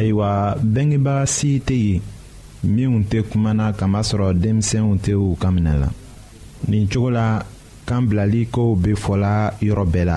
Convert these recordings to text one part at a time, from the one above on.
ayiwa bɛngebaga si tɛ yen minnu tɛ kuma na kamasɔrɔ denmisɛnw tɛ u ka minɛ la nin cogo la kan bilali kow bɛ fɔla yɔrɔ bɛɛ la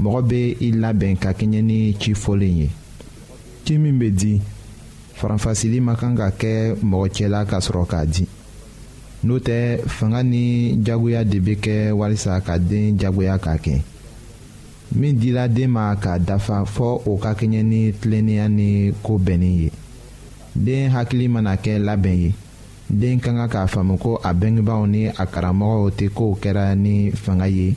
mɔgɔ bɛ i labɛn ka kɛɲɛ ni ci fɔlen ye ci min bɛ di faranfasili ma kan ka kɛ mɔgɔ cɛla ka sɔrɔ k'a di n'o tɛ fanga ni jagoya de bɛ kɛ walisa ka den jagoya k'a kɛ min dira den ma k'a dafa fɔ o ka kɛɲɛ ni tilennenya ni ko bɛnni ye den hakili mana kɛ labɛn ye den ka kan k'a faamu ko a bangebaaw ni a karamɔgɔw tɛ kow kɛra ni fanga ye.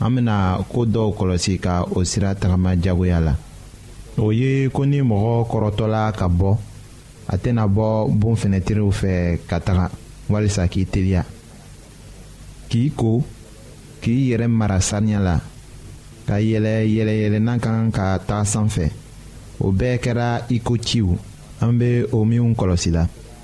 an bena koo dɔw kɔlɔsi ka o sira tagama jagoya la o ye ko ni mɔgɔ kɔrɔtɔla ka bɔ a tɛna bɔ bon fɛnɛtiriw fɛ ka taga walisa k'i teliya k'i ko k'i yɛrɛ mara saniya la ka yɛlɛ yɛlɛyɛlɛnna ka kan ka taga sanfɛ o bɛɛ kɛra i ko ciw an bɛ o minw kɔlɔsi la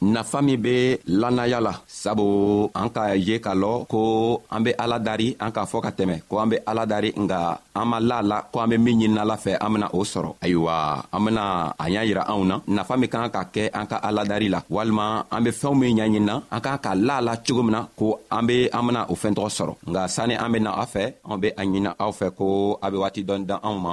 nafa min be lannaya la sabu an k'a ye k'a lɔ ko an be ala dari an k'a fɔ ka tɛmɛ ko an be ala dari nga an ma la la ko an be min ɲinina la fɛ an bena o sɔrɔ ayiwa an bena a y'a yira anw na nafa min kan ka kɛ an ka aladari la walima an be fɛɛnw min ɲaɲinina an kan ka la la cogo min na ko an be an bena o fɛɛntɔgɔ sɔrɔ nga sanni an bena a fɛ an be a ɲinina aw fɛ ko a be waati dɔɔni dan anw ma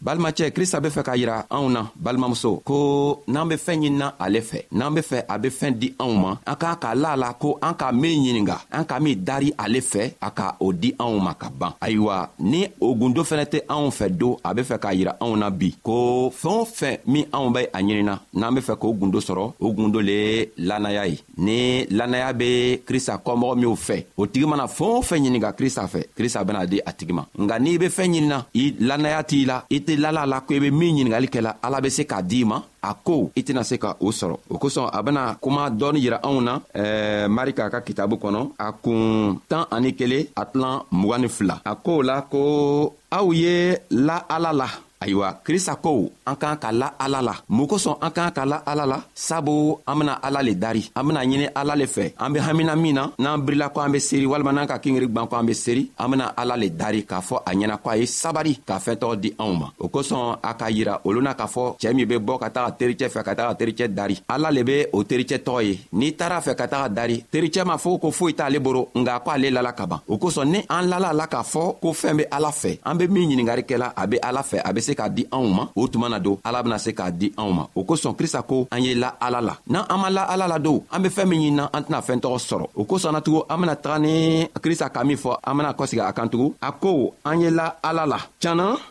balimacɛ krista be fɛ k'a yira anw na balimamuso ko n'an be fɛɛn ɲinina ale fɛ n'an be fɛ a be fɛɛn di anw ma an k'a k'a la la ko an ka min ɲininga an ka min dari ale fɛ a ka o di anw ma ka ban ayiwa ni o gundo fɛnɛ tɛ anw fɛ don a be fɛ k'a yira anw na bi ko fɛɛn o fɛn min anw be a ɲinina n'an be fɛ k'o gundo sɔrɔ o gundo le lannaya ye ni lannaya be krista kɔmɔgɔ minw fɛ o tigi mana fɛɛn o fɛn ɲininka krista fɛ krista bena di a tigi ma nka n'i be fɛɛn ɲinina i lannaya t'i la i tɛ lala la ko i be min ɲiningɛli kɛla ala be se k'a d'i ma a ko i tɛna se ka o sɔrɔ o kosɔn a bena kuma dɔɔni yira anw na ɛɛ marika ka kitabu kɔnɔ a kun tan ani kelen a tilan mugan ni fila a koo la ko aw ye la ala la ayiwa krista ko an k'an ka la ala la mun kosɔn an k'an ka la ala la sabu an bena ala le dari an bena ɲini ala le fɛ an be hamina min na n'an birila ko an be seeri walima n'an ka kingiri gwan ko an be seeri an bena ala le dari k'a fɔ a ɲɛna ko a ye sabari ka fɛntɔgɔ di anw ma o kosɔn a k'a yira olu na k'a fɔ cɛɛ min be bɔ ka taga tericɛ fɛ ka taga tericɛ dari ala le be o tericɛ tɔgɔ ye n'i taara fɛ ka taga dari tericɛ ma fɔ ko foyi t'ale boro nka ko ale lala kaban o kosɔn ni an lala la k'a fɔ ko fɛɛn be ala fɛ an be min ɲiningari kɛla a be ala fɛ a be se k'a di anw ma o tuma na don ala bena se k'a di anw ma o kosɔn krista ko an ye la ala la n'an an ma la ala la don an be fɛɛn min ɲinina an tɛna fɛɛn tɔgɔ sɔrɔ o kosɔn natugun an bena taga ni krista ka min fɔ an bena kɔsegi a kan tugun a ko an ye la ala la can na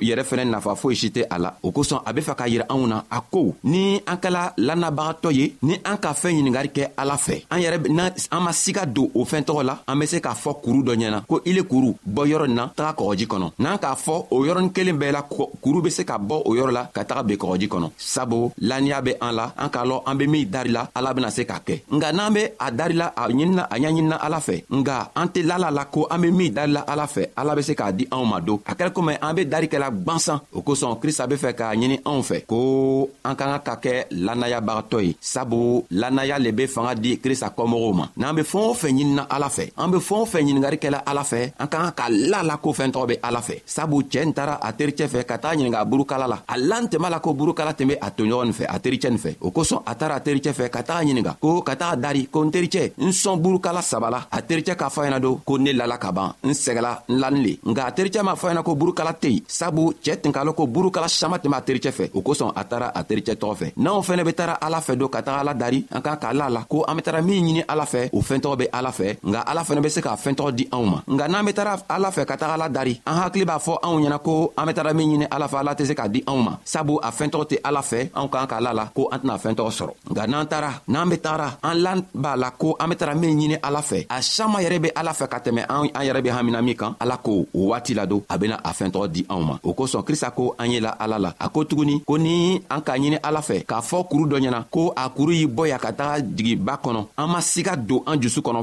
yɛrɛ fɛnɛ nafa foyi si tɛ a la o kosɔn a be fɛ k'a yira anw na a ko ni an kɛla lannabagatɔ ye ni an ka fɛɛn ɲiningari kɛ ala fɛ an yɛrɛ na an ma siga don o fɛɛn tɔgɔ la an be se k'a fɔ kuru dɔ ɲɛna ko ile kuru bɔ yɔrɔ nin na taga kɔgɔji kɔnɔ n'an k'a fɔ o yɔrɔnin kelen bɛɛ la kuru be se ka bɔ o yɔrɔ la ka taga be kɔgɔji kɔnɔ sabu laniya bɛ an la an k'a lɔn an be min dari la ala bena se k'a kɛ nka n'an be a dari la a ɲinina a ɲaɲinina ala fɛ nga an tɛ lala la ko an be min dari la ala fɛ ala be se k'a di anw ma don a kɛra komi an be dari kɛla gwansan o kosɔn krista be fɛ k'a ɲini anw fɛ ko an ka ka ka kɛ lanayabagatɔ ye sabu lanaya le be fanga di krista kɔmɔgɔw ma n'an be fɛɛn o fɛn ɲinina ala fɛ an be fɛɛn o fɛn ɲiningari kɛla ala fɛ an ka ka ka la la ko fɛɛn tɔgɔ be ala fɛ sabu cɛɛ n taara a tericɛ fɛ ka taa ɲininga burukala la a lantɛma la ko burukala tun be a toɲɔgɔn nin fɛ a tericɛ nin fɛ o kosɔn a taara a tericɛ fɛ ka taa ɲininga ko ka taa dari ko n tericɛ n sɔn burukala saba la a tericɛ k'a fɔ ɲɛna don ko ne lala ka ban n sɛgɛla n lani le nka a tericɛ m'a fɔ ɲɛna ko burukala tɛ yen sabu cɛɛ tun k'a lɔn ko burukala sama tɛmɛ a tericɛ fɛ o kosɔn a taara a tericɛ tɔgɔ fɛ n'anw fɛnɛ be tara ala fɛ don ka taga ala dari an ka k'a la la ko an be tara min ɲini ala fɛ o fɛɛntɔgɔ be ala fɛ nka ala fɛnɛ be se k'a fɛɛntɔgɔ di anw ma nka n'an be tara ala fɛ ka taga dari an hakili b'a fɔ anw ɲɛna ko an be taga min ɲini ala fɛ ala tɛ se k'a di anw ma sabu a fɛɛntɔgɔ tɛ ala fɛ anw k'an k'a la la ko an tɛna fɛɛntɔgɔ sɔrɔ nka n'an tara n'an be taara an lan b'a la ko an be taga min ɲini ala fɛ a sama yɛrɛ be ala fɛ ka tɛmɛ an yɛrɛ be hamina min kan ala ko o waati la don a bena a fɛɛntɔgɔ di anw ma o kosɔn krista ko an ye la ala la a ko tuguni ko ni an k'a ɲini ala fɛ k'a fɔ kuru dɔ ɲɛna ko a kuru y'i bɔ ya ka taga jigi ba kɔnɔ an ma siga don an jusu kɔnɔ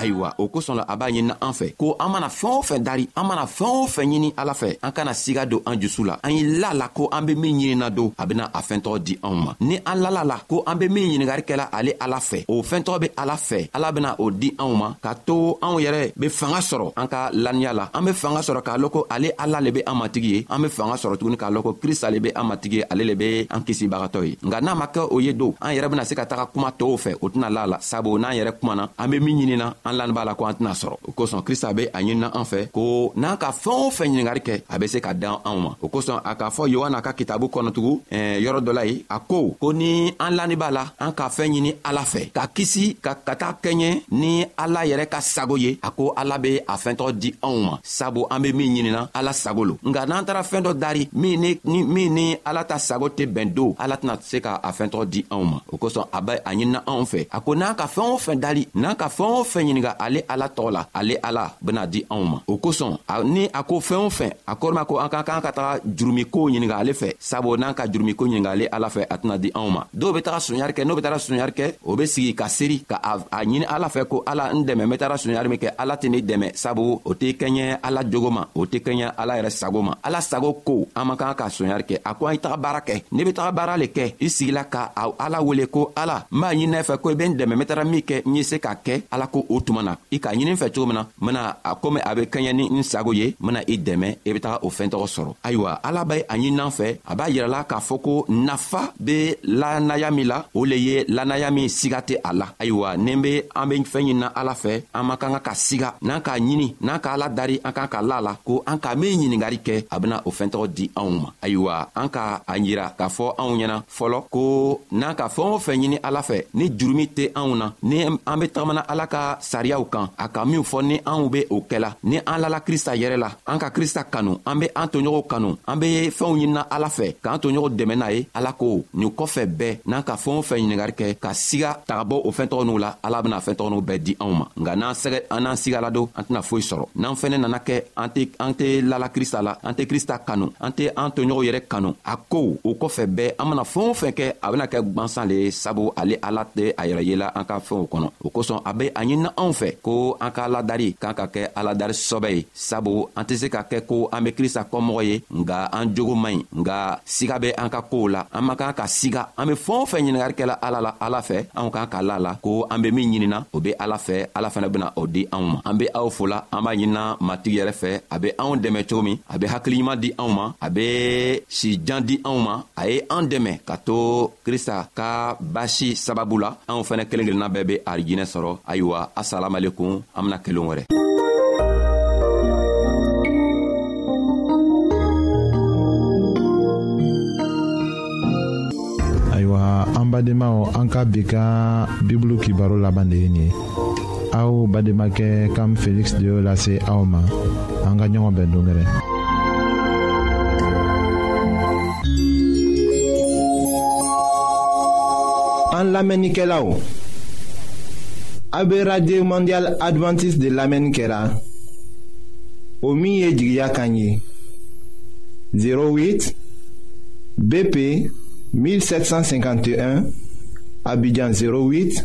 ayiwa o kosɔn la a b'a ɲinina an fɛ ko an mana fɛɛn o fɛn dari an mana fɛɛn o fɛn ɲini ala fɛ an kana siga don an jusu la an ye la la ko an be min ɲinina don a bena a fɛntɔgɔ di anw ma ni an lala la ko an be min ɲiningari kɛla ale ala fɛ o fɛntɔgɔ be ala fɛ ala bena o di anw ma k'a to anw yɛrɛ be fanga sɔrɔ an ka laniya la an be fanga sɔrɔ k'a lɔn ko ale ala le be an matigi ye an be fanga sɔrɔ tuguni k'a lɔn ko krista le be an matigi ye ale le be an kisibagatɔ ye nka n'a ma kɛ o ye don an yɛrɛ bena se ka taga kuma tɔɔw fɛ o tɛna la la sabu n'an yɛrɛ kumana an be min ɲinina an lani b'a la ko an tɛna sɔrɔ o kosɔn krista be a ɲinina an fɛ ko n'an ka fɛɛn o fɛn ɲiningari kɛ a be se ka dan anw ma o kosɔn a k'a fɔ yohana ka kitabu kɔnɔtugu eh, yɔrɔ dɔ la ye a ko ko ni an lani b'a la an ka fɛɛn ɲini ala fɛ ka kisi ka ka taa kɛɲɛ ni ala yɛrɛ ka sago ye a ko ala be a fɛntɔgɔ di anw ma sabu an be min ɲinina ala sago lo nka n'an taara fɛɛn dɔ dari min ni min ni ala ta sago tɛ bɛn do ala tɛna se ka a fɛntɔgɔ di anw ma o kosɔn a bɛ a ɲinina anw fɛ a ko n'an ka fɛɛn o fɛn dali n'an ka fɛɛn o fɛn ɲininka ale ala tɔgɔ la ale ala bena di anw ma o kosɔn ni a ko fɛɛn o fɛn a kɔrɔma ko an ka kan ka taga jurumikow ɲininka ale fɛ sabu n'an ka jurumiko ɲiningale ala fɛ a tɛna di anw ma dɔw be taga suɲari kɛ n'o be taga suɲari kɛ o be sigi ka seri ka a ɲini ala fɛ ko ala n dɛmɛ n be taga suɲari min kɛ ala tɛ ne dɛmɛ sabu o tɛ kɛɲɛ ala jogo ma o tɛ kɛɲɛ ala yɛrɛ sago ma ala sago ko an man kan ka suɲari kɛ a ko an i taga baara kɛ ne be taga baara le kɛ i sigila ka ala wele ko ala n b'a ɲininɛ fɛ ko i be n dɛmɛ n be taga min kɛ n ye se k'a kɛ ala ko o tuma na i k'a ɲinin fɛ cogo min na n bena a komi a be kɛɲɛ ni n sago ye n bena i dɛmɛ i be taga o fɛɛn tɔgɔ sɔrɔ ayiwa ala bɛ a ɲinan fɛ a b'a yirala k'a fɔ ko nafa be lanaya min la o le ye lanaya min siga tɛ a la ayiwa ni be an be fɛɛn ɲinina ala fɛ an man kan ka ka siga n'an k'a ɲini n'an ka ala dari an kan ka la la ko an ka min ɲiningari kɛ a bena o fɛɛn tɔgɔ di anw ma ayiwa an ka a yira k'a fɔ anw ɲɛna fɔlɔ ko n'an ka fɛɛn o fɛn ɲini ala fɛ ni jurumi tɛ anw na ni an be tagamana ala ka sariyaw kan a ka minw fɔ ni anw be o kɛla ni an lala krista yɛrɛ la an ka krista kanu an be an toɲɔgɔnw kanu an be fɛnw ɲinina ala fɛ k'an toɲɔgɔn dɛmɛ n'a ye ala ko nin kɔfɛ bɛɛ n'an ka fɛɛn o fɛn ɲiningari kɛ ka siga tagabɔ o fɛɛn tɔgɔ n'u la ala bena fɛɛn tɔgɔ n'u bɛɛ di anw ma nka n'an sɛgɛ an n'an sigala don an tɛna foyi sɔrɔ n'an fɛnɛ nana kɛ an tɛ an tɛ lala krista la an tɛ krista kanu an tɛ an toɲɔgɔnw yɛrɛ kanu a ko o kɔfɛ bɛɛ an mana fɛɛn o fɛn kɛ a bena kɛ gwansan le ye sabu ale ala tɛ a yɛrɛ yela an ka fɛnw kɔnɔ o kosɔn a be a ɲinina anw fɛ ko an ka aladari k'an ka kɛ aladari sɔbɛ ye sabu an tɛ se ka kɛ ko an be krista kɔmɔgɔ ye nga an jogo man ɲi nga siga be an ka koow la an man kan ka siga an be fɛɛn o fɛn ɲiningari kɛla ala la ala fɛ anw kan ka la la ko an be min ɲinina o be ala fɛ ala fɛnɛ bena o di anw ma an be aw fola an b'a ɲinina matigi yɛrɛ fɛ a be anw dɛmɛ cogo min a be hakiliɲuman di anw ma a be si jan di anw ma a ye an dɛmɛ ka to krista ka basi sababu la anw fɛnɛ kelen kelenna bɛɛ be arijinɛ sɔrɔ ayiwa asalamalekun an bena kelen wɛrɛ ayiwa an badenmaw an ka bi ka bibulu kibaro laban de ye nin ye aw bademakɛ kam feliksi de y'o lase aw ma an ka ɲɔgɔn bɛn dongɛrɛ an lamɛnnikɛlaw a be radio mondial adventiste de lamɛnni kɛra o min ye jigiya kan ye 08 BP 1751 Abidjan 08